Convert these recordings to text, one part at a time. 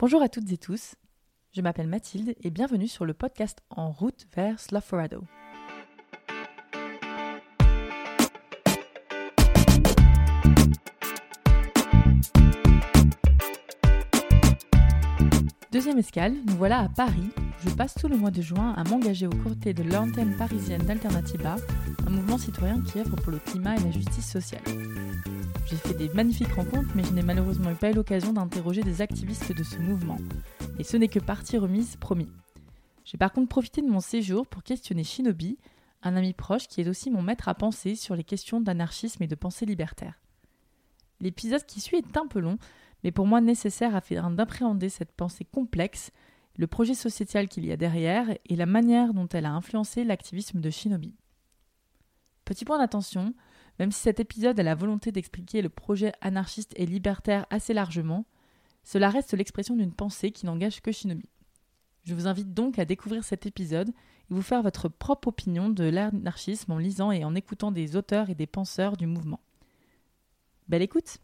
Bonjour à toutes et tous, je m'appelle Mathilde et bienvenue sur le podcast En route vers Slough-Forado. Deuxième escale, nous voilà à Paris. Je passe tout le mois de juin à m'engager aux côtés de l'antenne parisienne d'Alternativa, un mouvement citoyen qui œuvre pour le climat et la justice sociale. J'ai fait des magnifiques rencontres, mais je n'ai malheureusement pas eu l'occasion d'interroger des activistes de ce mouvement. Et ce n'est que partie remise, promis. J'ai par contre profité de mon séjour pour questionner Shinobi, un ami proche qui est aussi mon maître à penser sur les questions d'anarchisme et de pensée libertaire. L'épisode qui suit est un peu long, mais pour moi nécessaire afin d'appréhender cette pensée complexe, le projet sociétal qu'il y a derrière et la manière dont elle a influencé l'activisme de Shinobi. Petit point d'attention, même si cet épisode a la volonté d'expliquer le projet anarchiste et libertaire assez largement, cela reste l'expression d'une pensée qui n'engage que Shinobi. Je vous invite donc à découvrir cet épisode et vous faire votre propre opinion de l'anarchisme en lisant et en écoutant des auteurs et des penseurs du mouvement. Belle écoute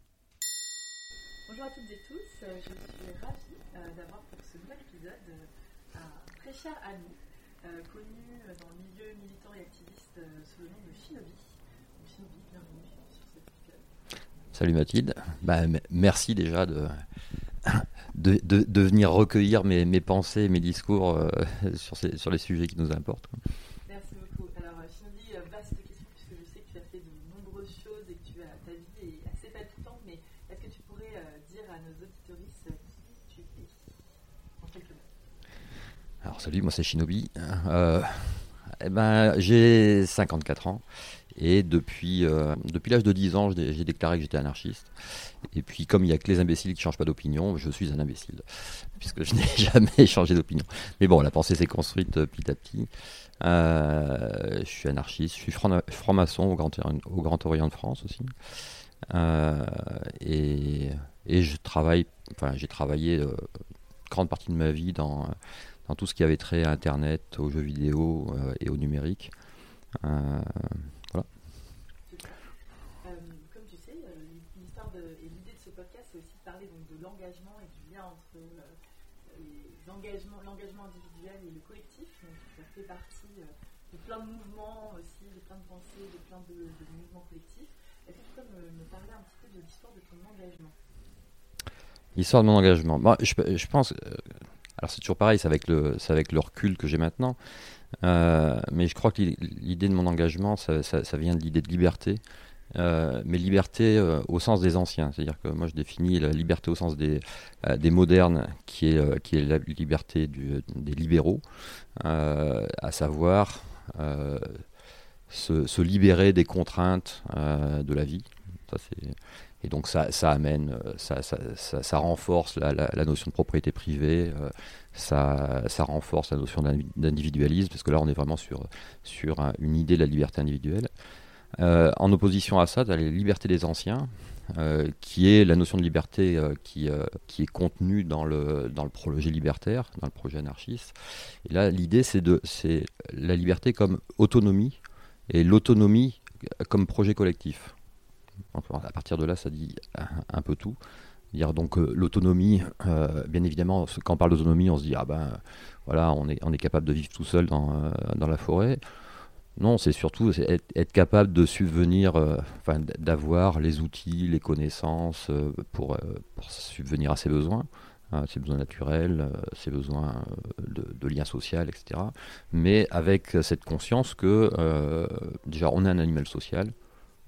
Bonjour à toutes et tous, je suis ravie euh, d'avoir pour ce nouvel épisode euh, un très cher ami, euh, connu dans le milieu militant et activiste sous le nom de Shinobi. Shinobi, bienvenue sur cet épisode. Salut Mathilde, bah, merci déjà de, de, de, de, venir recueillir mes, mes pensées, mes discours euh, sur, ces, sur, les sujets qui nous importent. Merci beaucoup. Alors, Shinobi, vaste question, puisque je sais que tu as fait de nombreuses choses et que tu as, ta vie est assez palpitante, mais est-ce que tu pourrais euh, dire à nos auditoristes qui tu es en quelques mots Alors, salut, moi c'est Shinobi. Euh, eh ben, j'ai 54 ans. Et depuis, euh, depuis l'âge de 10 ans, j'ai déclaré que j'étais anarchiste. Et puis, comme il n'y a que les imbéciles qui ne changent pas d'opinion, je suis un imbécile, puisque je n'ai jamais changé d'opinion. Mais bon, la pensée s'est construite petit à petit. Euh, je suis anarchiste, je suis franc-maçon au, Grand, au Grand Orient de France aussi. Euh, et, et, je travaille, enfin, j'ai travaillé euh, grande partie de ma vie dans, dans tout ce qui avait trait à Internet, aux jeux vidéo euh, et au numérique. voilà. comme tu sais, l'histoire et l'idée de ce podcast, c'est aussi de parler donc, de l'engagement et du lien entre l'engagement individuel et le collectif. Donc, ça fait partie de plein de mouvements aussi, de plein de pensées, de plein de, de mouvements collectifs. Est-ce que tu peux me, me, parler un petit peu de l'histoire de ton engagement? L'histoire de mon engagement. Bon, je, je pense. Alors c'est toujours pareil, c'est avec le, avec le recul que j'ai maintenant. Euh, mais je crois que l'idée de mon engagement, ça, ça, vient de l'idée de liberté. Euh, mais liberté euh, au sens des anciens, c'est-à-dire que moi je définis la liberté au sens des, des modernes, qui est, qui est la liberté des libéraux, à savoir se, se, libérer des contraintes de la vie. Ça, et donc ça, amène, ça, ça, renforce la, notion de propriété privée, euh, ça, renforce la notion d'individualisme, parce que là on est vraiment sur, sur un, une idée de la liberté individuelle. Euh, en opposition à ça, tu as la liberté des anciens, euh, qui est la notion de liberté euh, qui, qui est contenue dans le, dans le projet libertaire, dans le projet anarchiste. Et là, l'idée, c'est la liberté comme autonomie, et l'autonomie comme projet collectif. À partir de là, ça dit un, peu tout. Donc euh, l'autonomie, euh, bien évidemment, quand on parle d'autonomie, on se dit ah ben voilà, on est, capable de vivre tout seul dans, euh, la forêt. Non, c'est surtout être, capable de subvenir, enfin d'avoir les outils, les connaissances pour, subvenir à ses besoins, hein, ses besoins naturels, ses besoins de, de lien social, etc. Mais avec cette conscience que déjà on est un animal social,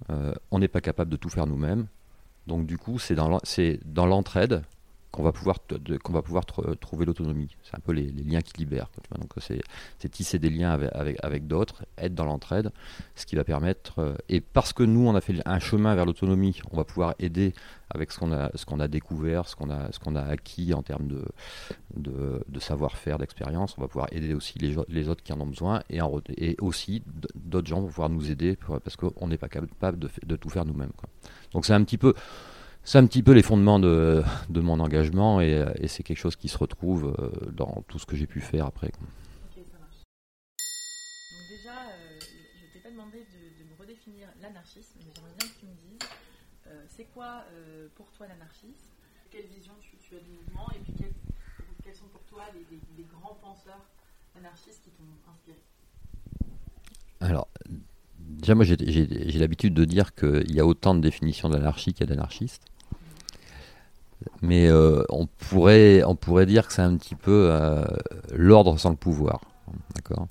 on n'est pas capable de tout faire nous-mêmes. Donc du coup, c'est dans l'entraide qu'on va pouvoir, qu'on va pouvoir trouver l'autonomie. C'est un peu les, liens qui libèrent. Donc c'est tisser des liens avec, avec, d'autres, être dans l'entraide, ce qui va permettre... Euh, et parce que nous, on a fait un chemin vers l'autonomie, on va pouvoir aider avec ce qu'on a, ce a découvert, ce qu'on a, ce a acquis en termes de, de, savoir-faire, d'expérience. On va pouvoir aider aussi les, les, autres qui en ont besoin et aussi d'autres gens vont pouvoir nous aider pour, parce qu'on n'est pas capable de, de, tout faire nous-mêmes. Donc c'est un petit peu c'est un petit peu les fondements de, de mon engagement et, et c'est quelque chose qui se retrouve euh, dans tout ce que j'ai pu faire après. Ok, ça marche. Donc déjà, euh, je ne t'ai pas demandé de, de me redéfinir l'anarchisme, mais j'aimerais bien que tu me dises, euh, c'est quoi euh, pour toi l'anarchisme? Quelle vision tu, tu, as du mouvement Et puis quel, les, grands penseurs anarchistes qui t'ont inspiré? Alors, déjà, moi, j'ai l'habitude de dire qu'il y a autant de définitions d'anarchie qu'il y a d'anarchistes. Mais euh, on, pourrait, on pourrait dire que c'est un petit peu euh, l'ordre sans le pouvoir. D'accord?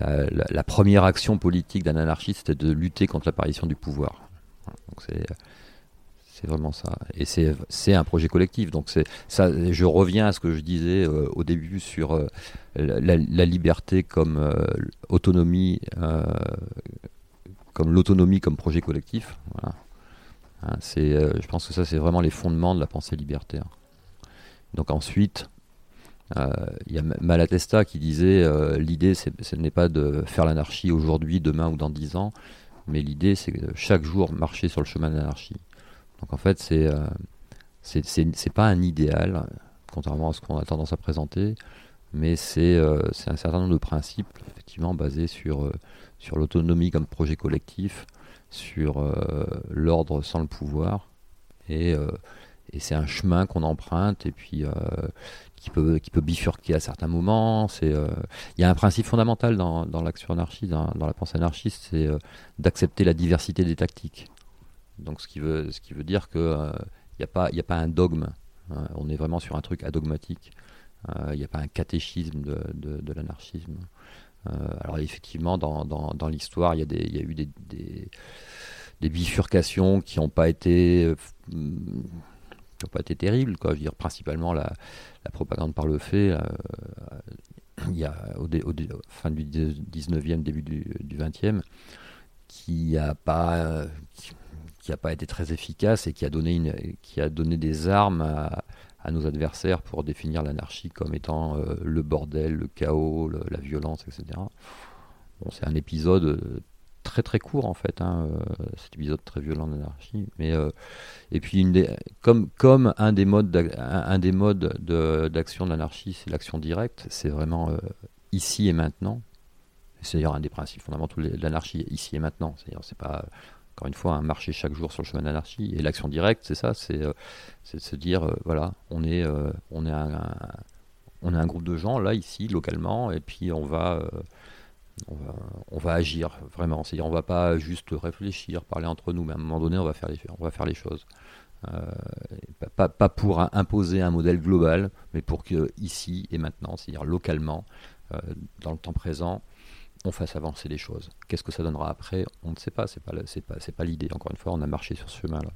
La, première action politique d'un anarchiste, c'était de lutter contre l'apparition du pouvoir. C'est vraiment ça. Et c'est un projet collectif. Donc ça, je reviens à ce que je disais euh, au début sur la, liberté comme autonomie, comme l'autonomie comme projet collectif. Hein, c'est, je pense que ça, c'est vraiment les fondements de la pensée libertaire. Donc ensuite, il y a Malatesta qui disait l'idée, ce n'est pas de faire l'anarchie aujourd'hui, demain ou dans dix ans, mais l'idée, c'est chaque jour marcher sur le chemin de l'anarchie. Donc en fait, c'est euh, c'est pas un idéal, contrairement à ce qu'on a tendance à présenter, mais c'est euh, un certain nombre de principes, effectivement, basés sur, euh, sur l'autonomie comme projet collectif, sur euh, l'ordre sans le pouvoir, et, et c'est un chemin qu'on emprunte, et puis qui peut, qui peut bifurquer à certains moments. Il y a un principe fondamental dans, dans l'action anarchiste, dans, la pensée anarchiste, c'est d'accepter la diversité des tactiques. Donc ce qui veut, ce qui veut dire qu'il n'y euh, a, pas, a pas un dogme. Hein. on est vraiment sur un truc adogmatique. Il euh, n'y a pas un catéchisme de, de, l'anarchisme. Euh, alors effectivement, dans, dans, dans l'histoire, il y, a eu des, des, bifurcations qui n'ont pas été qui pas été terribles. Quoi. Principalement la, la propagande par le fait. il y a au, au, fin du 19e, début du, du 20e, qui a pas, qui n'a pas été très efficace et qui a donné, une, qui a donné des armes à, nos adversaires pour définir l'anarchie comme étant euh, le bordel, le chaos, la violence, etc. Bon, c'est un épisode euh, très très court en fait, hein, euh, cet épisode très violent d'anarchie. Mais et puis comme comme un des modes un, des modes d'action de, l'anarchie, c'est l'action directe. C'est vraiment ici et maintenant. C'est d'ailleurs un des principes fondamentaux de l'anarchie, ici et maintenant. C'est-à-dire c'est pas encore une fois, un marcher chaque jour sur le chemin d'anarchie. Et l'action directe, c'est ça, c'est euh, se dire, euh, voilà, on est, euh, on, est un, on est un groupe de gens, là, ici, localement, et puis on va, on va, on va agir, vraiment. C'est-à-dire, on va pas juste réfléchir, parler entre nous, mais à un moment donné, on va faire les, on va faire les choses. Pas, pas, pour imposer un modèle global, mais pour que ici et maintenant, c'est-à-dire localement, dans le temps présent, fasse avancer les choses. Qu'est-ce que ça donnera après On ne sait pas, c'est pas, pas, pas l'idée. Encore une fois, on a marché sur ce chemin-là.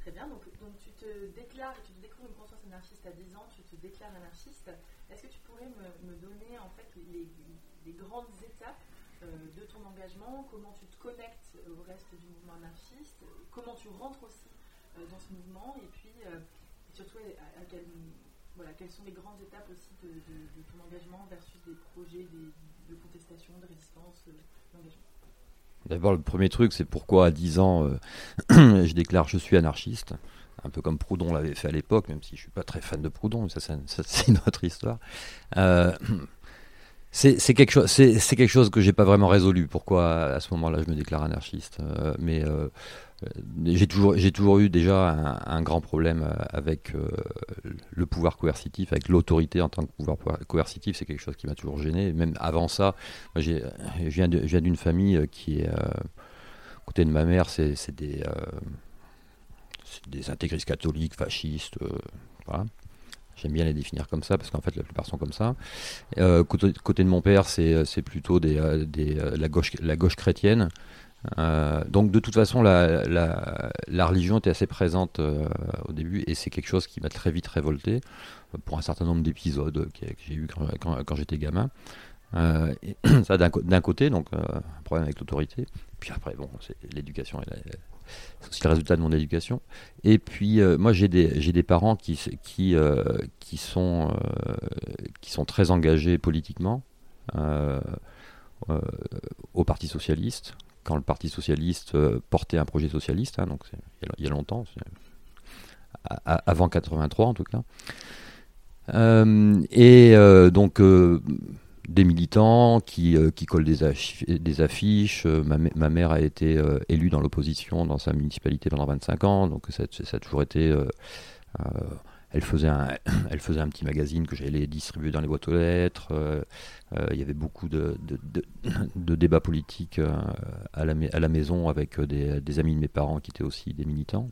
Très bien, donc, tu te déclares, tu découvres une conscience anarchiste à 10 ans, tu te déclares anarchiste. Est-ce que tu pourrais me, donner en fait les, grandes étapes euh, de ton engagement, comment tu te connectes au reste du mouvement anarchiste, comment tu rentres aussi euh, dans ce mouvement, et puis euh, surtout voilà, quelles sont les grandes étapes aussi de, ton engagement versus projets de contestation, de résistance, euh, D'abord, le premier truc, c'est pourquoi à 10 ans, euh, je déclare je suis anarchiste. Un peu comme Proudhon l'avait fait à l'époque, même si je ne suis pas très fan de Proudhon, mais ça, c'est une autre histoire. Euh, c'est quelque, chose, quelque chose que j'ai pas vraiment résolu. Pourquoi à ce moment-là je me déclare anarchiste Mais j'ai toujours, j'ai toujours eu déjà un, grand problème euh, avec euh, le pouvoir coercitif, avec l'autorité en tant que pouvoir coercitif. C'est quelque chose qui m'a toujours gêné. Même avant ça, je viens d'une famille qui est, côté de ma mère, c'est des, des intégristes catholiques, fascistes. J'aime bien les définir comme ça parce qu'en fait la plupart sont comme ça. côté, de mon père, c'est plutôt la gauche chrétienne. Euh, donc de toute façon, la, religion était assez présente euh, au début et c'est quelque chose qui m'a très vite révolté euh, pour un certain nombre d'épisodes que, j'ai eu quand, j'étais gamin. ça d'un, côté, donc un problème avec l'autorité. Puis après, bon, c'est l'éducation, c'est aussi le résultat de mon éducation. Et puis moi, j'ai des, parents qui sont très engagés politiquement. au Parti socialiste, quand le Parti socialiste euh, portait un projet socialiste, hein, donc il y, a longtemps, avant 83 en tout cas. Euh, et euh, donc des militants qui, qui collent des, affiches. Ma, mère a été élue dans l'opposition dans sa municipalité pendant 25 ans, donc ça a toujours été elle faisait un, elle faisait un petit magazine que j'allais distribuer dans les boîtes aux lettres. il y avait beaucoup de, de, débats politiques à, la, à la maison avec des, amis de mes parents qui étaient aussi des militants.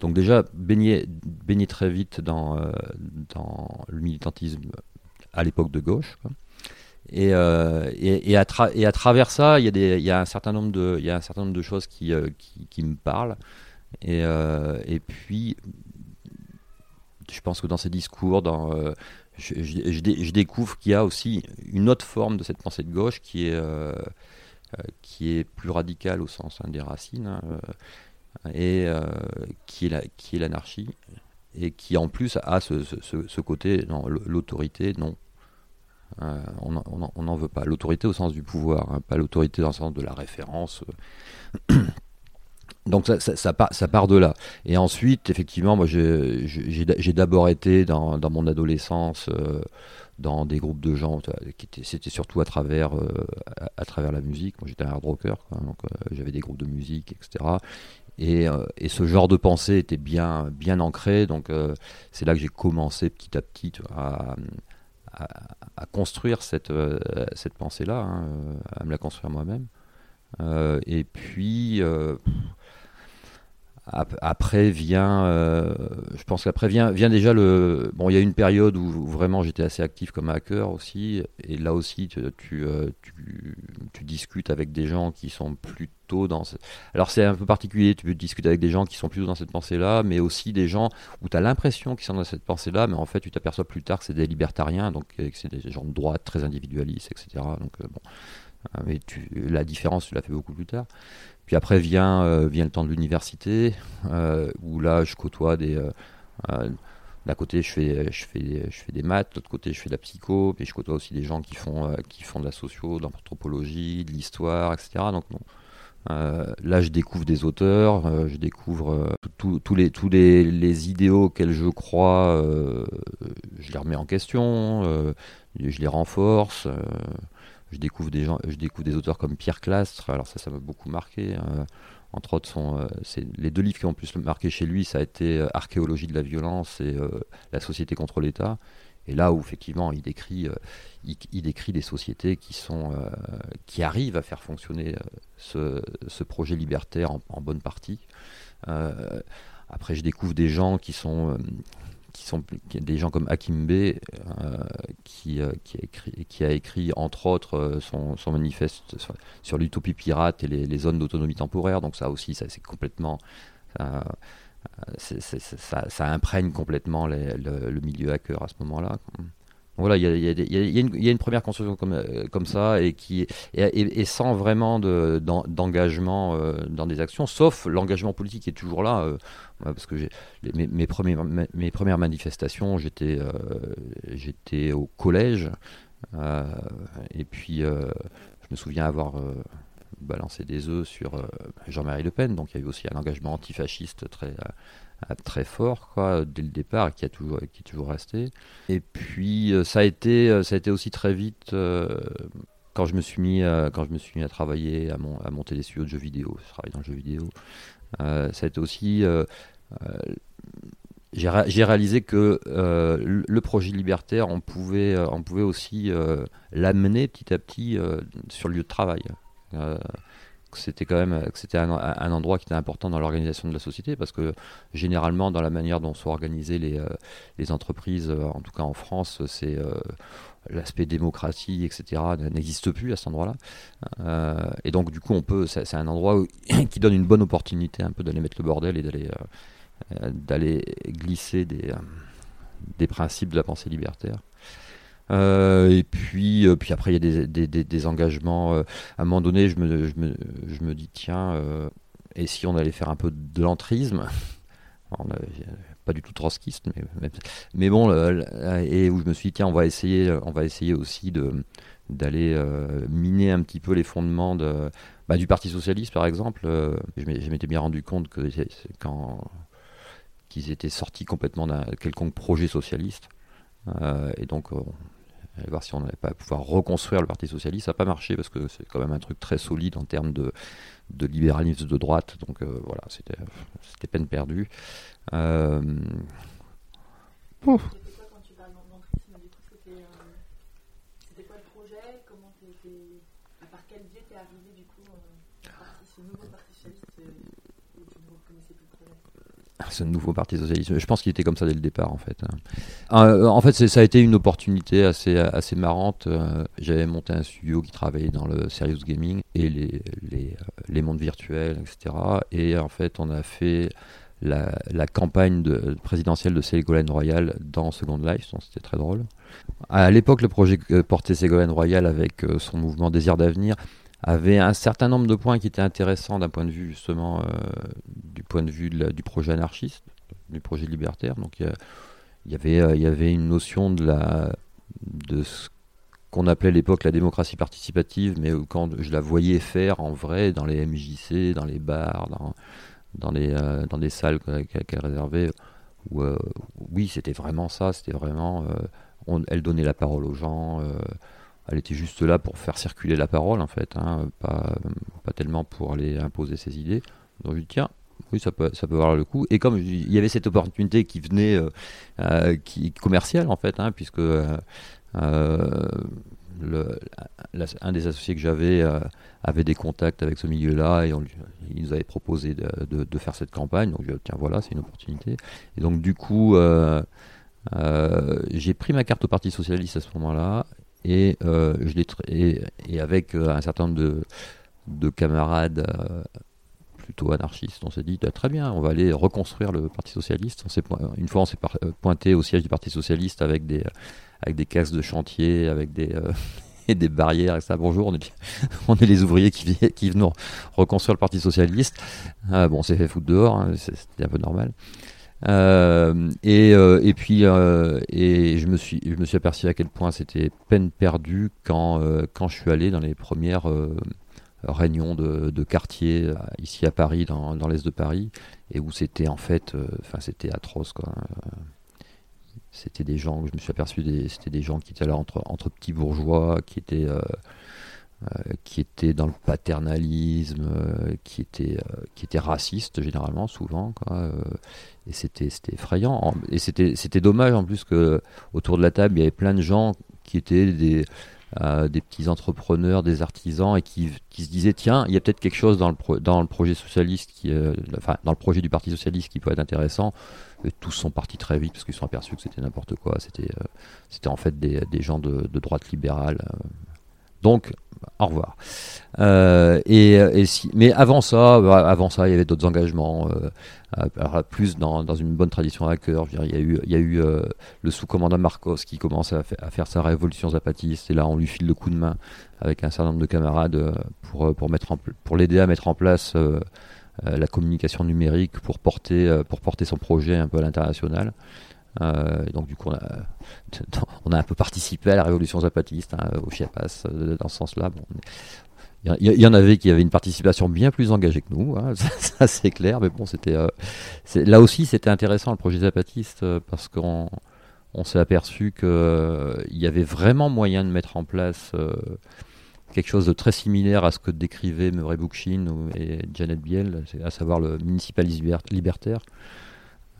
donc déjà, baigné, très vite dans, dans le militantisme à l'époque de gauche. Et, et, et, à et, à travers ça, il y, a y, a un certain nombre de, y a un certain nombre de choses qui, qui, qui me parlent. Et, et puis, je pense que dans ces discours, euh, je, découvre qu'il y a aussi une autre forme de cette pensée de gauche qui est, euh, euh, qui est plus radicale au sens hein, des racines hein, et qui est l'anarchie et qui en plus a ce, ce, côté, l'autorité, non. on n'en veut pas. L'autorité au sens du pouvoir, hein, pas l'autorité dans le sens de la référence. Donc ça, ça, part, ça, part, de là. Et ensuite, effectivement, moi j'ai d'abord été dans, dans, mon adolescence euh, dans des groupes de gens, c'était surtout à travers, euh, à, travers la musique. Moi j'étais un hard rocker, donc euh, j'avais des groupes de musique, etc. Et, et, ce genre de pensée était bien, bien ancré. Donc c'est là que j'ai commencé petit à petit à, à, à, construire cette, cette pensée-là, hein, à me la construire moi-même. Et puis après vient, euh, je pense qu'après vient, vient déjà le. Bon, il y a une période où, vraiment j'étais assez actif comme hacker aussi, et là aussi tu, euh, discutes avec des gens qui sont plutôt dans. Alors c'est un peu particulier, tu peux discuter avec des gens qui sont plutôt dans cette pensée-là, mais aussi des gens où tu as l'impression qu'ils sont dans cette pensée-là, mais en fait tu t'aperçois plus tard que c'est des libertariens, donc que c'est des gens de droite très individualistes, etc. Donc euh, bon. Mais la différence, tu l'as fait beaucoup plus tard. Puis après vient, euh, vient le temps de l'université, euh, où là je côtoie des... Euh, d'un côté je fais, je, fais, je fais des maths, de l'autre côté je fais de la psycho, puis je côtoie aussi des gens qui font, qui font de la socio, de l'anthropologie, de l'histoire, etc. Donc là, je découvre des auteurs, je découvre tous les, tous les, les, idéaux auxquels je crois, je les remets en question, je les renforce je découvre des gens, je découvre des auteurs comme Pierre Clastre. Alors ça, ça m'a beaucoup marqué. Hein. entre autres, euh, les deux livres qui ont le plus marqué chez lui, ça a été euh, Archéologie de la violence et euh, La société contre l'État. Et là où effectivement il décrit, il, décrit des sociétés qui sont, qui arrivent à faire fonctionner ce, projet libertaire en bonne partie. après, je découvre des gens qui sont qui sont des gens comme Hakim B, euh, qui, euh, qui, a écrit, entre autres euh, son, son, manifeste sur, l'utopie pirate et les, zones d'autonomie temporaire. Donc ça aussi, ça c'est complètement, ça, imprègne complètement le, milieu hacker à ce moment-là. Voilà, il y a, une première construction comme, euh, ça et, qui, sans vraiment d'engagement euh, dans des actions, sauf l'engagement politique qui est toujours là. Euh, parce que mes, mes, premières, mes, premières manifestations, j'étais j'étais au collège. et puis, je me souviens avoir balancé des œufs sur Jean-Marie Le Pen. Donc, il y a eu aussi un engagement antifasciste très très fort quoi dès le départ qui a toujours qui est toujours resté. Et puis euh, ça a été euh, ça a été aussi très vite euh, quand je me suis mis à, quand je me suis mis à travailler à, mon, à monter des studios de jeux vidéo je travaille dans le jeu vidéo ça a été aussi j'ai réalisé que le projet libertaire on pouvait on pouvait aussi l'amener petit à petit sur le lieu de travail c'était quand même c'était un, endroit qui était important dans l'organisation de la société parce que généralement dans la manière dont sont organisées les, euh, les entreprises, euh, en tout cas en France, c'est euh, l'aspect démocratie, etc. n'existe plus à cet endroit-là. et donc du coup on peut, c'est un endroit qui donne une bonne opportunité un peu d'aller mettre le bordel et d'aller d'aller glisser des, des principes de la pensée libertaire. Euh, et puis, euh, puis après, il y a des, des, engagements. Euh, à un moment donné, je me, je me, je me dis, tiens, et si on allait faire un peu de l'entrisme pas du tout trotskiste, mais, mais, bon, et où je me suis dit, tiens, on va essayer, on va essayer aussi de d'aller miner un petit peu les fondements de, bah, du Parti Socialiste, par exemple. je m'étais bien rendu compte que quand qu'ils étaient sortis complètement d'un quelconque projet socialiste. et donc, voir si on n'allait pas pouvoir reconstruire le Parti Socialiste. Ça n'a pas marché parce que c'est quand même un truc très solide en termes de, libéralisme de droite. Donc euh, voilà, c'était peine perdue. Euh. C'était quoi le projet Comment t'es, à par quel biais t'es arrivé du coup euh, parti, ce nouveau parti socialiste euh, où tu ne reconnaissais plus le projet ce nouveau parti socialiste. Je pense qu'il était comme ça dès le départ, en fait. Euh, en fait, ça a été une opportunité assez, assez marrante. Euh, j'avais monté un studio qui travaillait dans le serious gaming et les, les, les mondes virtuels, etc. Et en fait, on a fait la, campagne de, présidentielle de Ségolène Royal dans Second Life, c'était très drôle. À l'époque, le projet portait Ségolène Royal avec euh, son mouvement Désir d'avenir avait un certain nombre de points qui étaient intéressants d'un point de vue justement euh, du point de vue du projet anarchiste, du projet libertaire. Donc il y, avait, euh, y avait une notion de, la, de ce qu'on appelait à l'époque la démocratie participative, mais quand je la voyais faire en vrai dans les MJC, dans les bars, dans, dans, les, euh, dans des salles qu'elle réservait, où, oui, c'était vraiment ça, c'était vraiment... elle donnait la parole aux gens elle était juste là pour faire circuler la parole en fait, hein, pas, pas tellement pour aller imposer ses idées. Donc je dis tiens, oui ça peut, ça peut avoir le coup. Et comme il y avait cette opportunité qui venait euh, euh, qui commerciale en fait, hein, puisque euh, le, un des associés que j'avais avait des contacts avec ce milieu-là et on, il nous avait proposé de, de, de, faire cette campagne. Donc je dis tiens voilà c'est une opportunité. Et donc du coup j'ai pris ma carte au Parti socialiste à ce moment-là et, euh, je et, avec euh, un certain nombre de, de camarades euh, plutôt anarchistes, on s'est dit bah, très bien, on va aller reconstruire le Parti socialiste. On une fois, on s'est pointé au siège du Parti socialiste avec des avec des de chantier, avec des et des barrières et ça. Bonjour, on est, les ouvriers qui, qui venaient reconstruire le Parti socialiste. bon, on s'est fait foutre dehors, hein, c'était un peu normal. Euh, et, euh, et puis euh, et je me suis je me suis aperçu à quel point c'était peine perdue quand quand je suis allé dans les premières réunions de, de, quartier ici à Paris dans, dans l'est de Paris et où c'était en fait enfin c'était atroce quoi. C'était des gens je me suis aperçu c'était des gens qui étaient là entre entre petits bourgeois qui étaient qui étaient dans le paternalisme, qui étaient qui étaient racistes généralement souvent et c'était effrayant. Et c'était dommage en plus que autour de la table, il y avait plein de gens qui étaient des, euh, des petits entrepreneurs, des artisans, et qui, qui se disaient tiens, il y a peut-être quelque chose dans le, dans le projet socialiste, qui, euh, enfin dans le projet du Parti socialiste qui peut être intéressant. Tous sont partis très vite parce qu'ils sont aperçus que c'était n'importe quoi. C'était euh, c'était en fait des, des gens de, de droite libérale. Donc au revoir. Euh, et, si, mais avant ça, bah, avant ça, il y avait d'autres engagements, euh, plus dans, dans, une bonne tradition hacker. il y a eu, il y a eu euh, le sous-commandant Marcos qui commence à, faire sa révolution zapatiste, et là on lui file le coup de main avec un certain nombre de camarades pour, pour, pour l'aider à mettre en place la communication numérique pour porter, pour porter son projet un peu à l'international. Euh, donc du coup, on a, un peu participé à la révolution zapatiste hein, au Chiapas euh, dans ce sens-là. Bon, il y, en avait qui avaient une participation bien plus engagée que nous, hein, ça, c'est clair. Mais bon, c'était euh, là aussi c'était intéressant le projet zapatiste parce qu'on on s'est aperçu qu'il euh, y avait vraiment moyen de mettre en place quelque chose de très similaire à ce que décrivaient Murray Bookchin et Janet Biel, à savoir le municipalisme libertaire.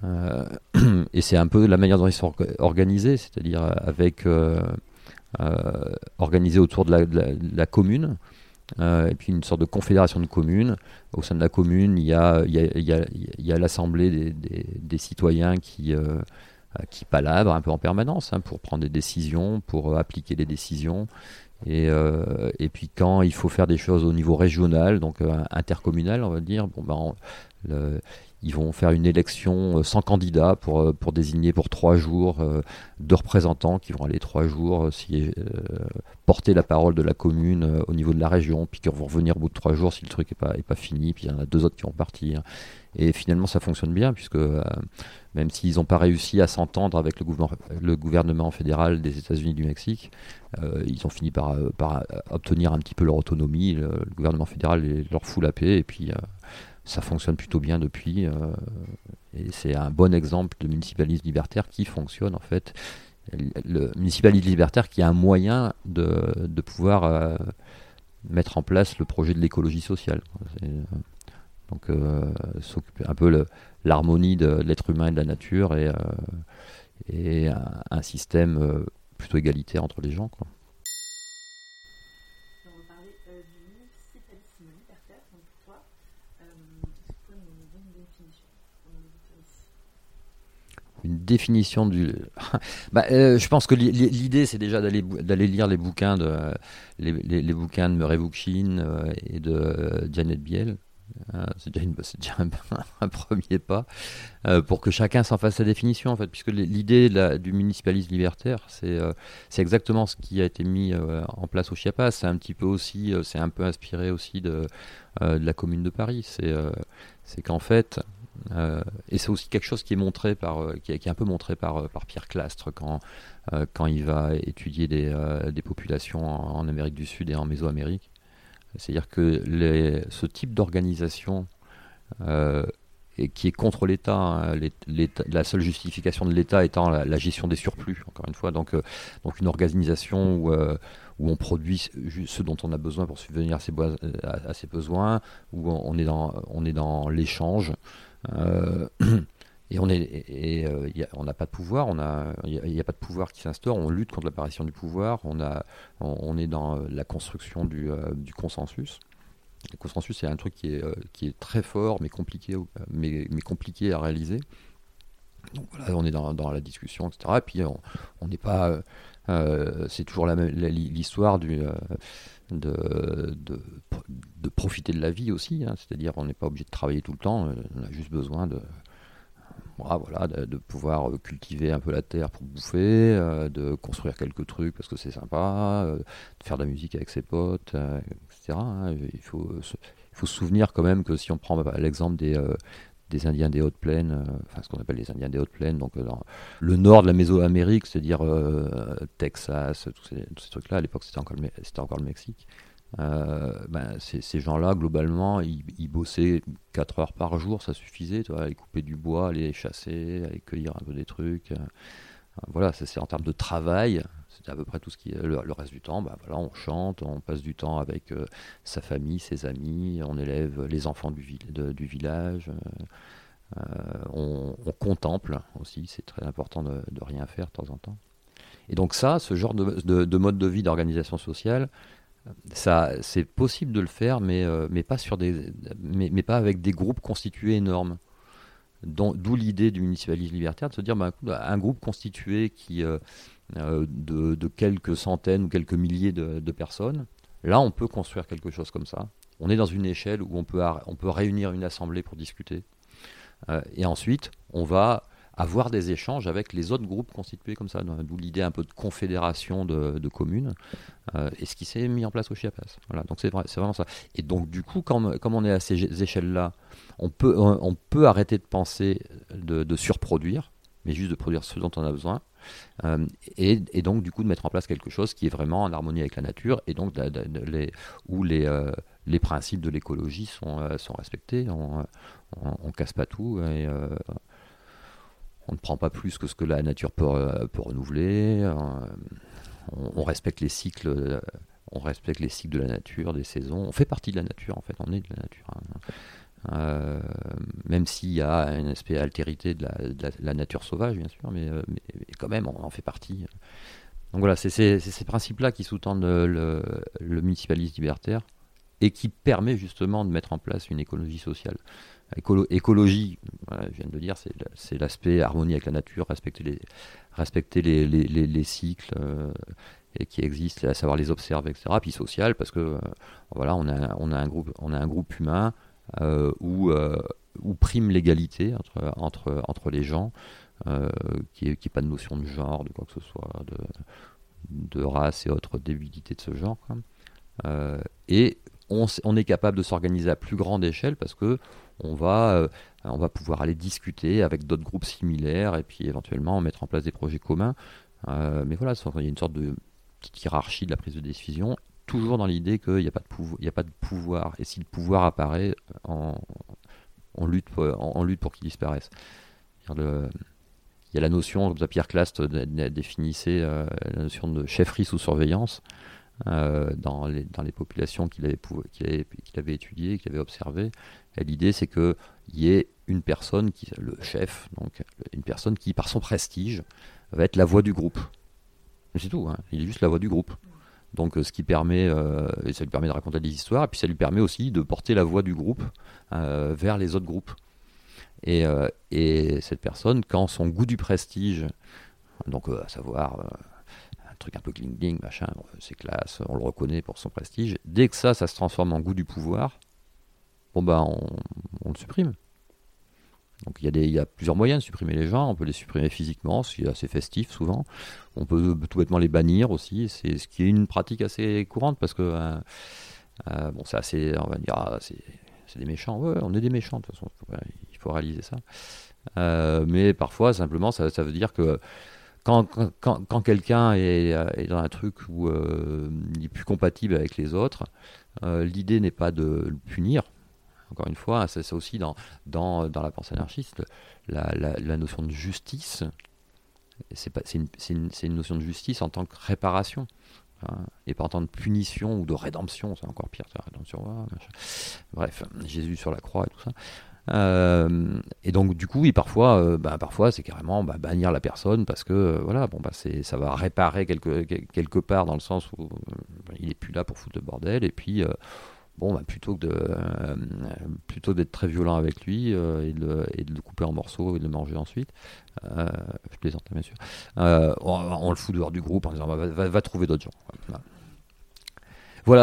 Euh, et c'est un peu la manière dont ils sont organisés, c'est-à-dire avec euh, euh, organisés autour de la, commune. et puis une sorte de confédération de communes. Au sein de la commune, il y a, l'assemblée des, citoyens qui, qui palabrent un peu en permanence hein, pour prendre des décisions, pour appliquer des décisions. Et, puis quand il faut faire des choses au niveau régional, donc intercommunal, on va dire, bon ben, ils vont faire une élection euh, sans candidat pour, euh, pour désigner pour trois jours euh, deux représentants qui vont aller trois jours si, porter la parole de la commune au niveau de la région, puis qui vont revenir au bout de trois jours si le truc n'est pas, est pas fini, puis il y en a deux autres qui vont partir. Et finalement, ça fonctionne bien, puisque même s'ils n'ont pas réussi à s'entendre avec le, gouvernement, le gouvernement fédéral des États-Unis du Mexique, ils ont fini par, par, obtenir un petit peu leur autonomie. Le, gouvernement fédéral leur fout la paix, et puis ça fonctionne plutôt bien depuis. Euh, et c'est un bon exemple de municipalisme libertaire qui fonctionne en fait. Le municipalisme libertaire qui a un moyen de, de pouvoir euh, mettre en place le projet de l'écologie sociale. Euh, donc s'occuper un peu l'harmonie de, l'être humain et de la nature et, et un, système plutôt égalitaire entre les gens. Une définition du. bah, euh, je pense que l'idée, c'est déjà d'aller lire les bouquins de les, bouquins de Murray Bookchin euh, et de Janet Biel. Euh, c'est déjà, déjà un, premier pas pour que chacun s'en fasse sa définition en fait, puisque l'idée du municipalisme libertaire, c'est exactement ce qui a été mis en place au Chiapas. C'est un petit peu aussi, c'est un peu inspiré aussi de, de la Commune de Paris. C'est c'est qu'en fait, et c'est aussi quelque chose qui est montré par, euh, qui est, un peu montré par, euh, Pierre Clastre quand, quand il va étudier des, des populations en, Amérique du Sud et en Mésoamérique. C'est-à-dire que ce type d'organisation et qui est contre l'État, hein, la seule justification de l'État étant la, gestion des surplus, encore une fois, donc, donc une organisation où, où on produit ce dont on a besoin pour subvenir à ses, besoins, où on est dans, on est dans l'échange, euh, et on est et, euh, on n'a pas de pouvoir, il n'y a, pas de pouvoir qui s'instaure, on lutte contre l'apparition du pouvoir, on est dans la construction du, euh, consensus. Le consensus c'est un truc qui est très fort mais compliqué à réaliser. Donc voilà, on est dans, dans la discussion, etc. Et puis on n'est pas c'est toujours l'histoire du de, de, profiter de la vie aussi, hein. c'est-à-dire on n'est pas obligé de travailler tout le temps, euh, on a juste besoin de, voilà, de, pouvoir cultiver un peu la terre pour bouffer, euh, de construire quelques trucs parce que c'est sympa, euh, de faire de la musique avec ses potes, etc. Hein. Il, faut, il faut se souvenir quand même que si on prend bah, l'exemple des, des Indiens des Hautes Plaines, euh, enfin ce qu'on appelle les Indiens des Hautes Plaines, donc euh, dans le nord de la Mésoamérique, c'est-à-dire euh, Texas, tous ces, trucs-là. À l'époque, c'était encore, le, Mexique. Ben, ces, gens-là, globalement, ils, bossaient 4 heures par jour, ça suffisait. Tu vois, aller couper du bois, aller chasser, aller cueillir un peu des trucs. voilà, c'est en termes de travail, c'était à peu près tout ce qui est le, reste du temps. Bah, voilà, on chante, on passe du temps avec euh, sa famille, ses amis, on élève les enfants du, village. Euh, euh, on, contemple aussi, c'est très important de, rien faire de temps en temps. Et donc ça, ce genre de, mode de vie d'organisation sociale, c'est possible de le faire, mais, mais, pas sur des, mais, pas avec des groupes constitués énormes. D'où l'idée du municipalisme libertaire de se dire, bah, un groupe constitué qui, euh, de, quelques centaines ou quelques milliers de, personnes. Là, on peut construire quelque chose comme ça. On est dans une échelle où on peut, on peut réunir une assemblée pour discuter. Euh, et ensuite, on va avoir des échanges avec les autres groupes constitués comme ça, d'où l'idée un peu de confédération de, communes, euh, et ce qui s'est mis en place au Chiapas. Voilà, donc c'est vraiment ça. Et donc du coup, comme, on est à ces échelles-là, on peut, arrêter de penser de, surproduire, mais juste de produire ce dont on a besoin, euh, et, donc du coup de mettre en place quelque chose qui est vraiment en harmonie avec la nature et donc où les, euh, les principes de l'écologie sont, respectés, on, on, casse pas tout on ne prend pas plus que ce que la nature peut, peut renouveler, on, respecte les cycles on respecte les cycles de la nature, des saisons. On fait partie de la nature, en fait, on est de la nature. Hein. Euh, même s'il y a un aspect altérité de la, nature sauvage, bien sûr, mais, euh, mais, quand même, on en fait partie. Donc voilà, c'est ces principes-là qui sous-tendent le, municipalisme libertaire et qui permet justement de mettre en place une écologie sociale. Écologie, je viens de le dire, c'est l'aspect harmonie avec la nature, respecter les, cycles euh, qui existent, à savoir les observer, etc. Puis social, parce que voilà, on a, un groupe, humain euh, où, euh, où, prime l'égalité entre, les gens, euh, qui n'y pas de notion de genre, de quoi que ce soit, de, race et autres débilités de ce genre. et on, est capable de s'organiser à plus grande échelle parce que on va, on va pouvoir aller discuter avec d'autres groupes similaires et puis éventuellement mettre en place des projets communs. mais voilà, il y a une sorte de petite hiérarchie de la prise de décision toujours dans l'idée qu'il n'y a, pas de pouvoir, a pas de pouvoir. Et si le pouvoir apparaît, on, lutte, pour, qu'il disparaisse. il y a la notion, comme ça Pierre Clast définissait euh, la notion de chefferie sous surveillance euh, dans, les, dans les populations qu'il avait, qu'il avait, qu'il avait étudiées, qu'il avait observées. l'idée, c'est qu'il y ait une personne, qui, le chef, donc une personne qui, par son prestige, va être la voix du groupe. C'est tout, hein. il est juste la voix du groupe. Donc ce qui permet, et ça lui permet de raconter des histoires, et puis ça lui permet aussi de porter la voix du groupe vers les autres groupes. Et, et, cette personne, quand son goût du prestige, donc à savoir un truc un peu cling ding machin, c'est classe, on le reconnaît pour son prestige, dès que ça, ça se transforme en goût du pouvoir, bon bah on, le supprime. Donc il y, a y a plusieurs moyens de supprimer les gens. On peut les supprimer physiquement, ce qui est assez festif souvent. On peut tout bêtement les bannir aussi. C'est ce qui est une pratique assez courante parce que euh, euh, bon, c'est assez, on va dire, ah, c'est, des méchants. Ouais, on est des méchants de toute façon. Il faut réaliser ça. Euh, mais parfois, simplement, ça, ça, veut dire que quand, quelqu'un est, est, dans un truc où il est plus compatible avec les autres, l'idée n'est pas de le punir encore une fois, c'est aussi dans, la pensée anarchiste, la, notion de justice, c'est une, notion de justice en tant que réparation. Hein, et pas en tant que punition ou de rédemption, c'est encore pire, rédemption, bref, Jésus sur la croix et tout ça. Euh, et donc du coup, parfois, euh, bah, parfois c'est carrément bah, bannir la personne parce que euh, voilà, bon bah ça va réparer quelque, quelque part dans le sens où il est plus là pour foutre le bordel et puis bon, bah, plutôt que de, plutôt d'être très violent avec lui et, de, le couper en morceaux et de le manger ensuite, je plaisante bien sûr, on, le fout dehors du groupe en disant bah, va, trouver d'autres gens.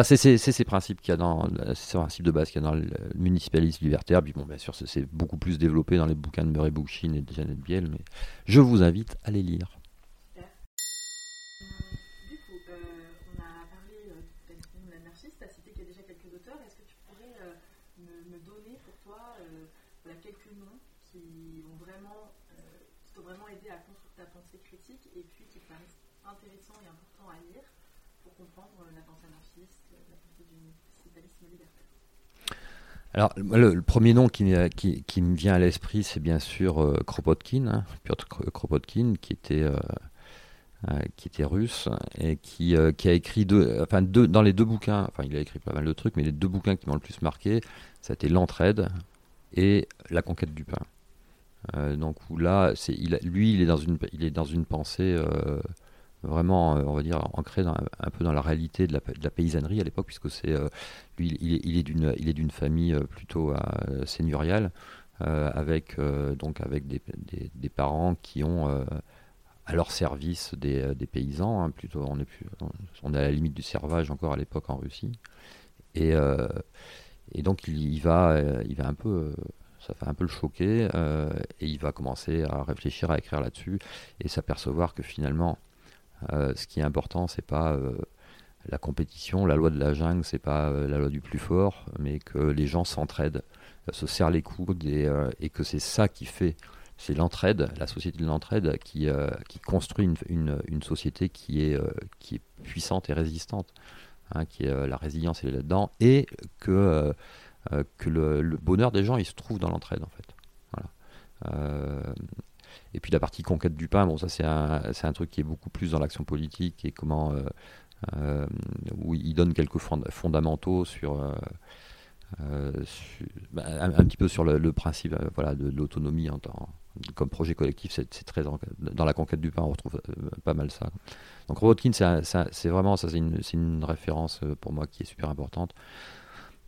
C'est ces principes qu'il a dans ces principes de base qu'il y a dans le municipalisme libertaire. Puis bon, bien sûr, c'est beaucoup plus développé dans les bouquins de Murray Bookchin et de Janet Biel, mais je vous invite à les lire. Alors, le, premier nom qui, me vient à l'esprit, c'est bien sûr euh, Kropotkin, hein, Piotr Kropotkin, qui était, euh, euh, qui était russe et qui, qui a écrit deux, enfin deux, dans les deux bouquins, enfin il a écrit pas mal de trucs, mais les deux bouquins qui m'ont le plus marqué, ça a été L'entraide et La conquête du pain. donc là, il, lui, il est dans une, il est dans une pensée vraiment, euh, on va dire, ancré un peu dans la réalité de la, paysannerie à l'époque, puisque c'est euh, lui, il est, d'une, il est d'une famille euh, plutôt seigneuriale, avec donc avec des, parents qui ont à leur service des, paysans. Hein, plutôt, on est plus, on est à la limite du servage encore à l'époque en Russie, et et donc il, va, il va un peu ça fait un peu le choquer et il va commencer à réfléchir, à écrire là-dessus et s'apercevoir que finalement euh, ce qui est important, c'est pas euh, la compétition, la loi de la jungle, c'est pas euh, la loi du plus fort, mais que les gens s'entraident, se serrent les coudes et, que c'est ça qui fait, c'est l'entraide, la société de l'entraide qui, qui construit une, une, société qui est, qui est puissante et résistante, hein, qui est la résilience est là-dedans, et que, que le, le, bonheur des gens, il se trouve dans l'entraide en fait. Voilà. Et puis la partie conquête du pain, bon, ça c'est un, un, truc qui est beaucoup plus dans l'action politique et comment. Euh, euh, où il donne quelques fondamentaux sur. Euh, bah, un, petit peu sur le, principe voilà, de, l'autonomie en comme projet collectif, c'est très dans, la conquête du pain, on retrouve pas mal ça. Donc Robotkin, c'est vraiment ça, c'est une, une, référence pour moi qui est super importante.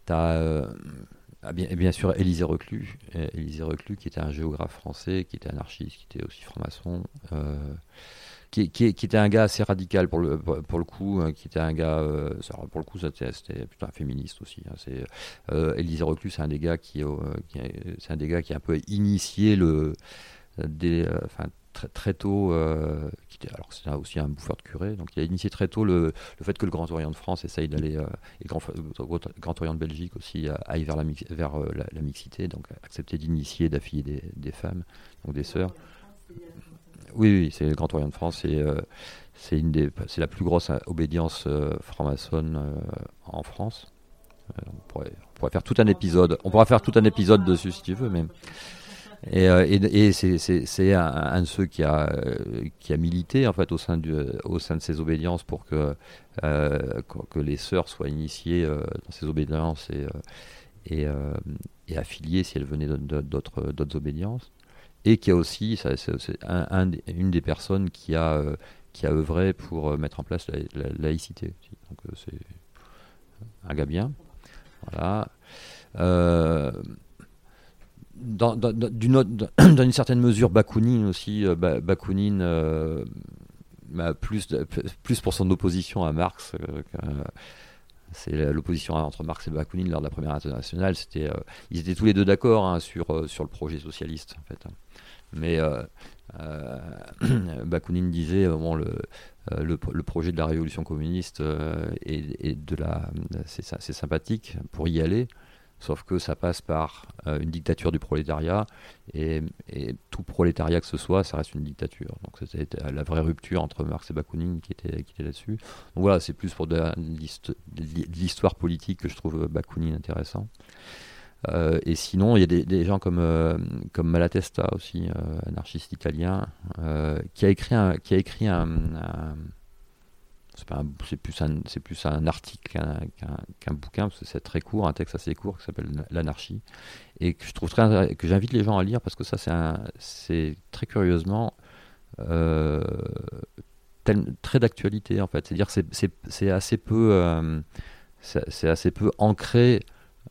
Tu as ah, bien, sûr, Élisée Reclus, Élisée Reclus, qui était un géographe français, qui était anarchiste, qui était aussi franc-maçon, euh, qui, était un gars assez radical pour le, pour le coup, hein, qui était un gars, euh, pour le coup, c'était plutôt un féministe aussi. Hein, c'est euh, Élisée Reclus, c'est un des gars qui, c'est un des gars qui a un peu initié le, très, très tôt, euh, alors c'est aussi un bouffeur de curé, donc il a initié très tôt le, fait que le Grand Orient de France essaye d'aller, euh, et le Grand, Orient de Belgique aussi euh, aille vers, la, vers la, mixité, donc accepter d'initier, d'affilier des, femmes, donc des sœurs. Oui, oui, c'est le Grand Orient de France, c'est la plus grosse obédience franc-maçonne en France. on, pourrait, on, pourrait, faire tout un épisode, on pourra faire tout un épisode dessus si tu veux, mais et, euh, et, c'est un, de ceux qui a, qui a milité en fait au sein, du, au sein de ces obédiences pour que, euh, que les sœurs soient initiées euh, dans ces obédiences et, et, affiliées si elles venaient d'autres obédiences. et qui a aussi, une des personnes qui a, qui a œuvré pour mettre en place la, laïcité. Donc c'est un gars bien. Voilà. Dans, dans, une certaine mesure, Bakounine aussi, Bakounine plus, plus pour son opposition à Marx. Euh, c'est l'opposition entre Marx et Bakounine lors de la première internationale. C'était, euh, ils étaient tous les deux d'accord hein, sur, euh, sur le projet socialiste, en fait. Mais Bakounine disait bon, le, le, projet de la révolution communiste et, de la, c'est sympathique pour y aller. Sauf que ça passe par euh, une dictature du prolétariat, et, tout prolétariat que ce soit, ça reste une dictature. Donc c'était la vraie rupture entre Marx et Bakounine qui était, qui était là-dessus. Donc voilà, c'est plus pour de, l'histoire politique que je trouve Bakounine intéressant. Euh, et sinon, il y a des, gens comme, euh, comme Malatesta aussi, anarchiste italien, qui a écrit qui a écrit un c'est plus un article qu'un bouquin parce que c'est très court un texte assez court qui s'appelle l'anarchie et que je trouve que j'invite les gens à lire parce que ça c'est très curieusement euh, très d'actualité en fait. C'est à dire c'est assez euh, c'est assez peu ancré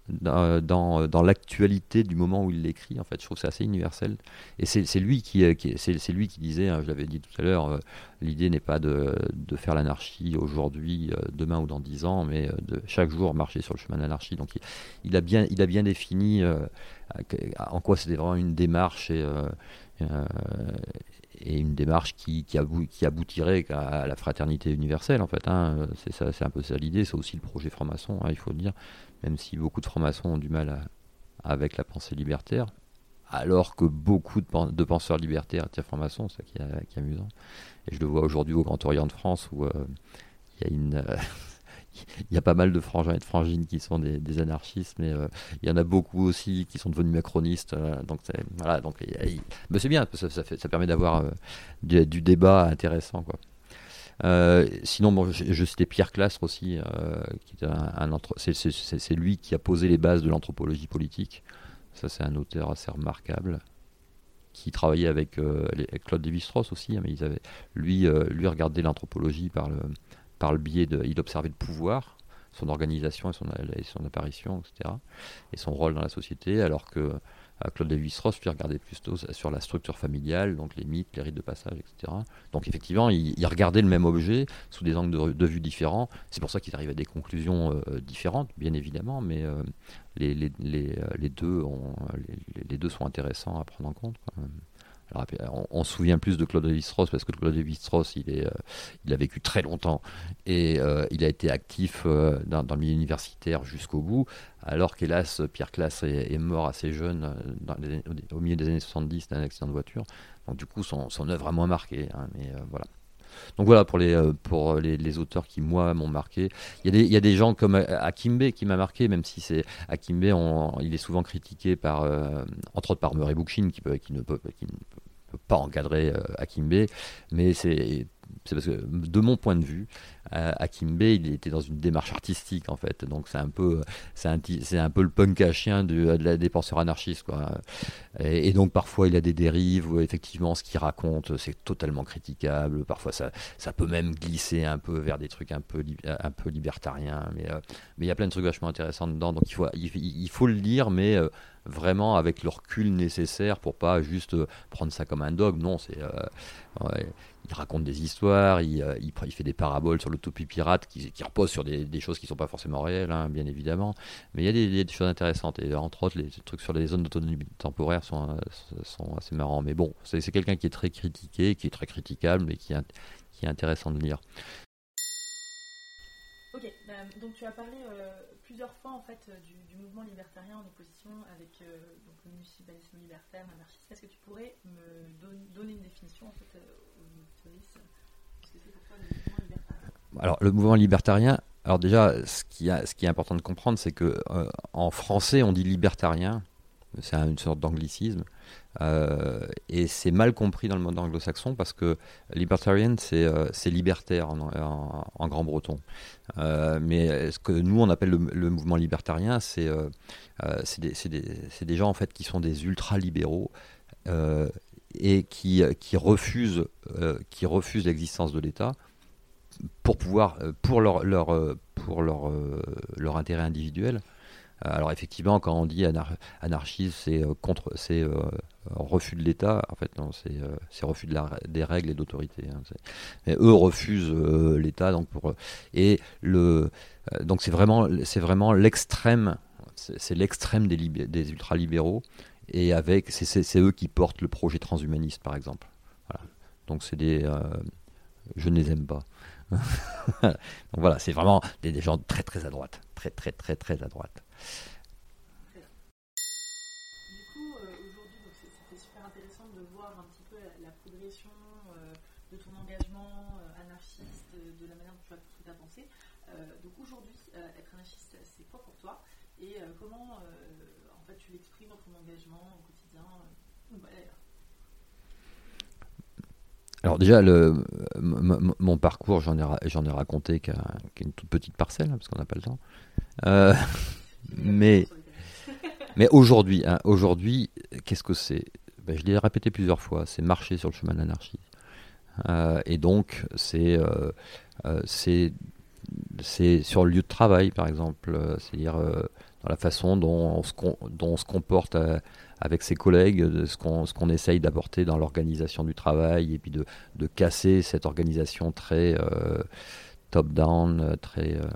dans, dans, l'actualité du moment où il l'écrit. En fait, je trouve que c'est assez universel. Et c'est lui qui, euh, qui c'est lui qui disait, hein, je l'avais dit tout à l'heure, euh, l'idée n'est pas de, de faire l'anarchie aujourd'hui, euh, demain ou dans dix ans, mais de chaque jour marcher sur le chemin de l'anarchie. Donc il, a bien, il a bien défini en quoi c'était vraiment une démarche et, une démarche qui, qui, qui, aboutirait à la fraternité universelle en fait. Hein. C'est un peu ça l'idée, c'est aussi le projet franc-maçon, hein, il faut le dire même si beaucoup de francs-maçons ont du mal avec la pensée libertaire, alors que beaucoup de, penseurs libertaires étaient francs-maçons, c'est ça qui est, amusant. Et je le vois aujourd'hui au Grand Orient de France où euh, il y a il y a pas mal de frangins et de frangines qui sont des, anarchistes, mais euh, il y en a beaucoup aussi qui sont devenus macronistes. Euh, donc voilà, donc c'est bien, ça permet d'avoir du, du, débat intéressant, quoi. Euh, sinon, je, citais Pierre Clastre aussi, euh, qui un, c'est lui qui a posé les bases de l'anthropologie politique. Ça, c'est un auteur assez remarquable qui travaillait avec, euh, Claude Lévi-Strauss aussi, hein, mais ils avaient, lui, lui regardait l'anthropologie par le, par le biais de, il observait le pouvoir, son organisation et son, et son apparition, etc., et son rôle dans la société, alors que Claude Lévi-Strauss lui regardait plutôt sur la structure familiale, donc les mythes, les rites de passage, etc. Donc effectivement, il, regardait le même objet sous des angles de, vue différents. C'est pour ça qu'il arrive à des conclusions euh, différentes, bien évidemment, mais euh, euh, les, deux les, deux sont intéressants à prendre en compte. On, se souvient plus de Claude Lévi-Strauss parce que Claude Lévi-Strauss, il, est, il a vécu très longtemps et il a été actif dans, dans, le milieu universitaire jusqu'au bout, alors qu'hélas, Pierre Classe est, mort assez jeune, euh, au milieu des années 70, d'un accident de voiture. Donc du coup, son, œuvre a moins marqué. Hein, mais euh, voilà. Donc voilà pour les, euh, pour les, auteurs qui, moi, m'ont marqué. Il y, a des, il y, a des, gens comme Akimbe qui m'a marqué, même si c'est Akimbe, il est souvent critiqué par, entre autres par Murray Bookchin, qui, peut, qui ne peut pas encadrer Akimbe, mais c'est parce que de mon point de vue, euh, Akimbe, il était dans une démarche artistique en fait. Donc c'est un peu, c'est un, un peu le punk à chien de, de la, des penseurs anarchistes quoi. Et, donc parfois il a des dérives où effectivement ce qu'il raconte c'est totalement critiquable. Parfois ça, ça peut même glisser un peu vers des trucs un peu, un peu libertariens. Mais, euh, mais il y a plein de trucs vachement intéressants dedans. Donc il faut, il, faut le lire, mais euh, vraiment avec le recul nécessaire pour pas juste prendre ça comme un dogme. Non, c'est il raconte des histoires, il, euh, il, fait des paraboles sur l'utopie pirate qui, qui reposent sur des, choses qui ne sont pas forcément réelles, hein, bien évidemment. Mais il y a des, choses intéressantes. Et entre autres, les trucs sur les zones d'autonomie temporaire sont, euh, assez marrants. Mais bon, c'est quelqu'un qui est très critiqué, qui est très critiquable, mais qui est, intéressant de lire. Ok, bah, donc tu as parlé euh, plusieurs fois en fait du, mouvement libertarien en opposition avec donc, le municipalisme libertaire, l'anarchisme. Est-ce que tu pourrais me donner une définition en fait, alors, le mouvement libertarien, alors déjà, ce qui, est important de comprendre, c'est que euh, en français, on dit libertarien, c'est une sorte d'anglicisme, euh, et c'est mal compris dans le monde anglo-saxon parce que libertarian, c'est euh, libertaire en, grand breton. mais ce que nous, on appelle le, mouvement libertarien, c'est des, gens en fait qui sont des ultra-libéraux et qui refusent l'existence de l'État pour pouvoir, pour leur, pour leur, leur intérêt individuel. Alors effectivement, quand on dit anarchisme, c'est contre, c'est refus de l'État. En fait, non, c'est refus de la, des règles et d'autorité. Hein, mais eux refusent l'État, donc pour et le donc c'est vraiment c'est vraiment l'extrême c'est l'extrême des, des ultralibéraux, et avec, c'est eux qui portent le projet transhumaniste, par exemple. Donc c'est des, euh, je ne les aime pas. Donc voilà, c'est vraiment des, gens très très à droite, très très très très à droite. Alors déjà, mon parcours, j'en ai, raconté qu'une toute petite parcelle, hein, parce qu'on n'a pas le temps. Euh, mais aujourd'hui, hein, aujourd'hui, qu'est-ce que c'est? Ben, Je l'ai répété plusieurs fois, c'est marcher sur le chemin de l'anarchie. Euh, et donc, c'est euh, c'est sur le lieu de travail, par exemple, c'est-à-dire dans la façon dont on se comporte avec ses collègues, ce qu'on essaye d'apporter dans l'organisation du travail et puis de, de casser cette organisation très euh, top-down, très euh,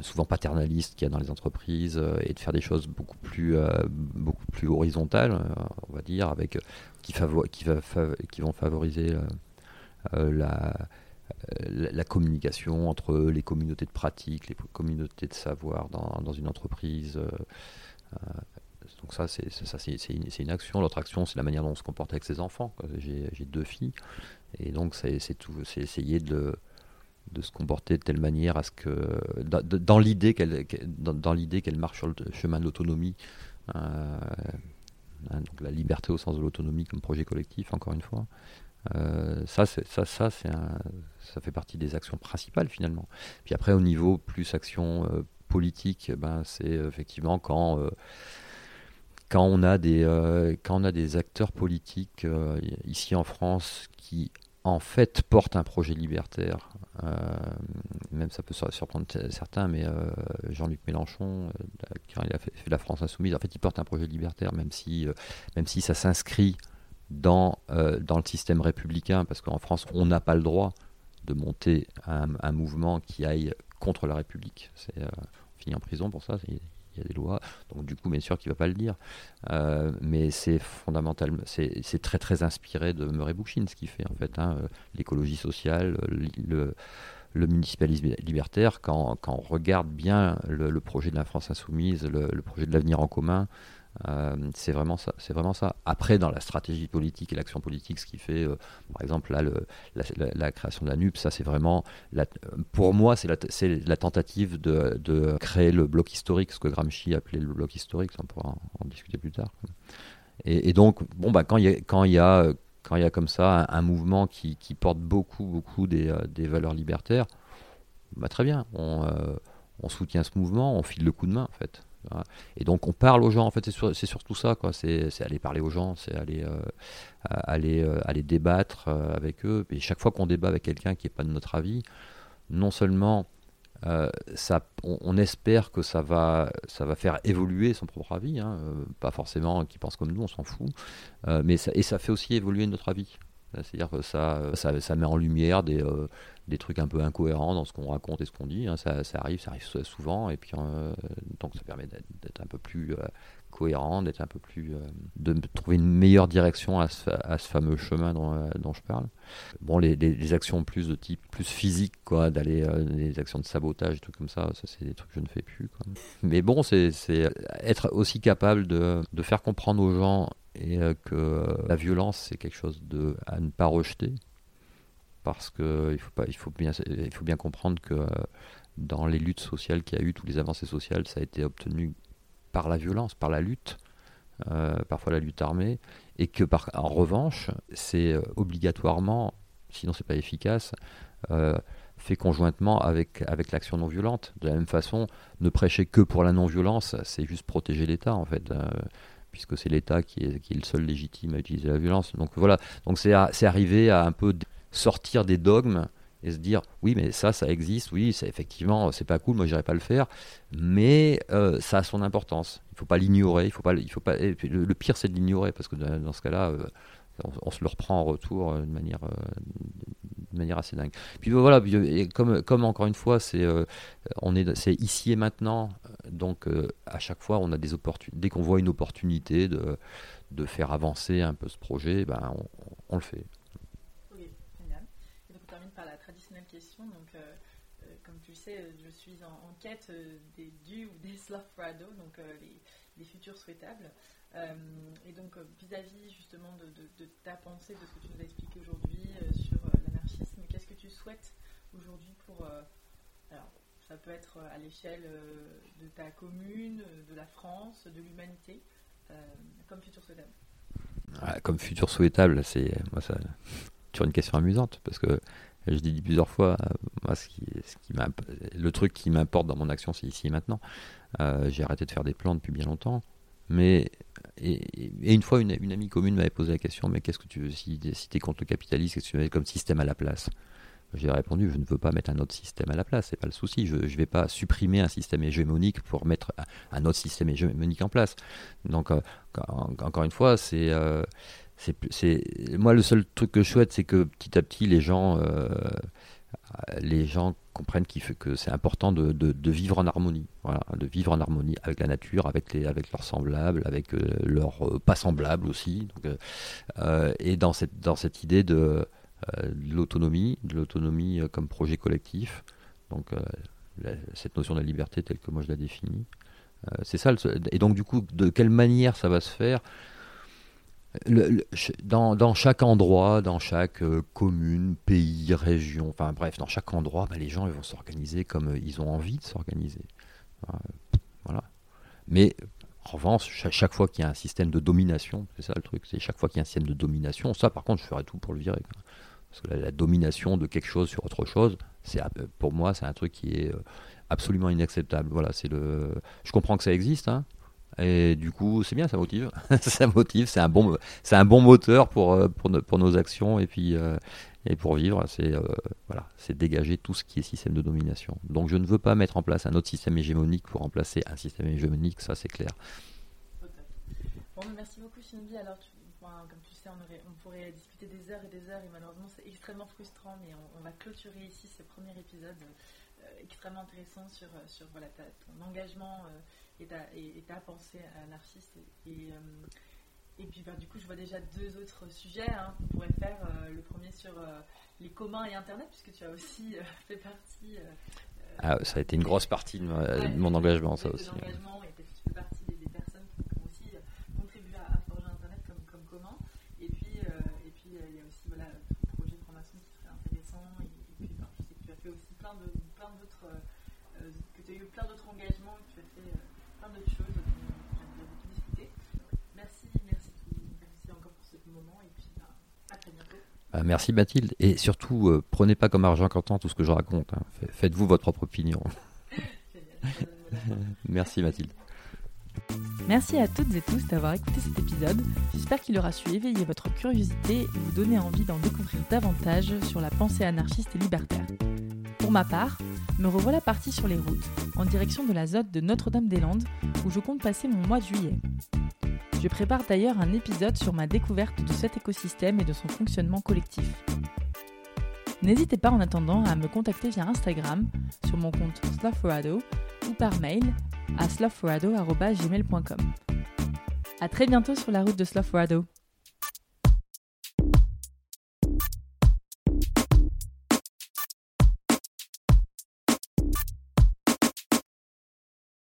souvent paternaliste qu'il y a dans les entreprises euh, et de faire des choses beaucoup plus, beaucoup plus horizontales, on va dire, avec, qui, qui vont favoriser la, la, communication entre les communautés de pratique, les communautés de savoir dans, dans une entreprise. Donc ça, c'est une, une, action. L'autre action, c'est la manière dont on se comporte avec ses enfants. J'ai deux filles, et donc c'est essayer de, de se comporter de telle manière à ce que, dans, l'idée qu'elle, dans, marche sur le chemin de l'autonomie. Euh, hein, donc la liberté au sens de l'autonomie comme projet collectif, encore une fois. Euh, ça, ça, ça, ça fait partie des actions principales finalement. Puis après, au niveau plus action euh, politique, ben, c'est effectivement quand quand on a des, euh, quand on a des acteurs politiques euh, ici en France qui en fait portent un projet libertaire, euh, même ça peut surprendre certains, mais Jean-Luc Mélenchon, quand il a fait, la France insoumise, en fait il porte un projet libertaire, même si, même si ça s'inscrit dans, dans le système républicain, parce qu'en France on n'a pas le droit de monter un, mouvement qui aille contre la République. On finit en prison pour ça il y a des lois, donc du coup, bien sûr qu'il ne va pas le dire. Euh, mais c'est fondamental, c'est très très inspiré de Murray Bookchin, ce qu'il fait en fait, hein, l'écologie sociale, le, municipalisme libertaire, quand, quand, on regarde bien le, projet de la France insoumise, le, projet de l'avenir en commun, euh, c'est vraiment ça. C'est vraiment ça. Après, dans la stratégie politique et l'action politique, ce qui fait, euh, par exemple, là, la, création de la NUP, ça, c'est vraiment, pour moi, c'est la, tentative de, créer le bloc historique, ce que Gramsci appelait le bloc historique. Ça, on pourra en, discuter plus tard. Et, donc, bon, bah, quand il y a, comme ça un, mouvement qui, porte beaucoup, beaucoup des, euh, valeurs libertaires, bah, très bien, on, soutient ce mouvement, on file le coup de main en fait. Et donc on parle aux gens, en fait c'est surtout ça. C'est aller parler aux gens, c'est aller, euh, aller, euh, aller débattre euh, avec eux. Et chaque fois qu'on débat avec quelqu'un qui n'est pas de notre avis, non seulement ça, on, espère que ça va, ça va faire évoluer son propre avis, hein, pas forcément qui pense comme nous, on s'en fout, mais et ça fait aussi évoluer notre avis. C'est-à-dire que ça, ça, ça, met en lumière des, des trucs un peu incohérents dans ce qu'on raconte et ce qu'on dit. Hein. Ça, arrive, ça arrive souvent, et puis euh, donc ça permet d'être un peu plus euh, cohérent, d'être un peu plus, euh, de trouver une meilleure direction à ce, fameux chemin dont, je parle. Bon, les, les, actions plus de type plus physique, quoi, d'aller des actions de sabotage, et tout comme ça, ça c'est des trucs que je ne fais plus. Mais bon, c'est être aussi capable de faire comprendre aux gens et que la violence c'est quelque chose de, à ne pas rejeter parce qu'il faut, faut, bien, faut bien comprendre que euh, dans les luttes sociales qu'il y a eu, tous les avancées sociales, ça a été obtenu par la violence, par la lutte, euh, parfois la lutte armée, et que par, en revanche, c'est euh, obligatoirement, sinon c'est pas efficace, fait conjointement avec, avec l'action non violente. De la même façon, ne prêcher que pour la non-violence, c'est juste protéger l'État en fait. Puisque c'est l'État qui est, qui est le seul légitime à utiliser la violence. Donc voilà, donc c'est arrivé à un peu sortir des dogmes et se dire oui mais ça ça existe oui c'est effectivement c'est pas cool moi j'irai pas le faire. Mais euh, ça a son importance. Il faut pas l'ignorer il faut pas il faut pas le, pire c'est de l'ignorer parce que dans, ce cas-là euh, on, se le reprend en retour euh, de manière de manière assez dingue. Puis voilà comme comme encore une fois c'est on est ici et maintenant donc à chaque fois on a des opportunités dès qu'on voit une opportunité de faire avancer un peu ce projet ben on le fait. Donc, euh, euh, comme tu sais, euh, je suis en, quête des du ou des Slofrado, donc les, futurs souhaitables. Et donc, vis-à-vis justement de, ta pensée, de ce que tu nous as expliqué aujourd'hui sur l'anarchisme, qu'est-ce que tu souhaites aujourd'hui pour. alors, ça peut être à l'échelle de ta commune, de la France, de l'humanité, comme futur souhaitable. Ah, comme futur souhaitable, c'est moi ça une question amusante parce que je l'ai dit plusieurs fois, euh, moi, ce qui, ce qui le truc qui m'importe dans mon action, c'est ici et maintenant. Euh, j'ai arrêté de faire des plans depuis bien longtemps. Mais, et, une fois, une, amie commune m'avait posé la question Mais qu'est-ce que tu veux, si, si tu es contre le capitalisme, qu'est-ce que tu veux comme système à la place? J'ai répondu, je ne veux pas mettre un autre système à la place, c'est pas le souci. Je ne vais pas supprimer un système hégémonique pour mettre un autre système hégémonique en place. Donc, euh, encore une fois, c'est c'est moi le seul truc que je souhaite c'est que petit à petit les gens euh, les gens comprennent que c'est important de, de, vivre en harmonie voilà, de vivre en harmonie avec la nature avec les avec leurs semblables avec euh, leurs euh, pas semblables aussi. Donc, et dans cette dans cette idée de, l'autonomie de l'autonomie comme projet collectif donc cette notion de la liberté telle que moi je la définis c'est ça et donc du coup de quelle manière ça va se faire dans, chaque endroit, dans chaque euh, commune, pays, région, enfin bref, dans chaque endroit, bah, les gens vont s'organiser comme euh, ils ont envie de s'organiser. voilà. Mais en revanche, chaque, fois qu'il y a un système de domination, c'est ça le truc, c'est chaque fois qu'il y a un système de domination, ça par contre je ferai tout pour le virer. Parce que la, domination de quelque chose sur autre chose, c'est pour moi c'est un truc qui est euh, absolument inacceptable. Voilà, c'est le. Je comprends que ça existe, hein, et du coup, c'est bien, ça motive. ça motive, c'est un bon, un bon moteur pour, euh, pour, pour, nos actions et puis euh, et pour vivre. C'est euh, voilà, dégager tout ce qui est système de domination. Donc, je ne veux pas mettre en place un autre système hégémonique pour remplacer un système hégémonique. Ça, c'est clair. Bon, merci beaucoup, Shinbi. Alors, comme tu sais, on, pourrait discuter des heures et des heures, et malheureusement, c'est extrêmement frustrant, mais on, va clôturer ici ce premier épisode extrêmement intéressant sur, sur voilà, ton engagement et ta, et, ta pensée anarchiste. Et, et, puis bah, du coup, je vois déjà deux autres sujets hein, qu'on pourrait faire. Euh, le premier sur euh, les communs et Internet, puisque tu as aussi euh, fait partie. ah, ça a été une grosse partie de, mon engagement, ça aussi. Engagement, et tu fais partie des, personnes qui ont aussi contribué à, forger Internet comme, comme commun. Et puis, et puis il y a aussi voilà, le projet de formation qui serait intéressant. Et, puis, je sais que tu as fait aussi plein d'autres. Plein que tu as eu plein d'autres engagements Euh, merci Mathilde. Et surtout, euh, prenez pas comme argent comptant tout ce que je raconte. Hein. Faites-vous votre propre opinion. merci Mathilde. Merci à toutes et tous d'avoir écouté cet épisode. J'espère qu'il aura su éveiller votre curiosité et vous donner envie d'en découvrir davantage sur la pensée anarchiste et libertaire. Pour ma part, me revoilà parti sur les routes, en direction de la zone de Notre-Dame-des-Landes, où je compte passer mon mois de juillet. Je prépare d'ailleurs un épisode sur ma découverte de cet écosystème et de son fonctionnement collectif. N'hésitez pas en attendant à me contacter via Instagram sur mon compte Sloughrado ou par mail à sloughrado.gmail.com. A très bientôt sur la route de Sloughrado.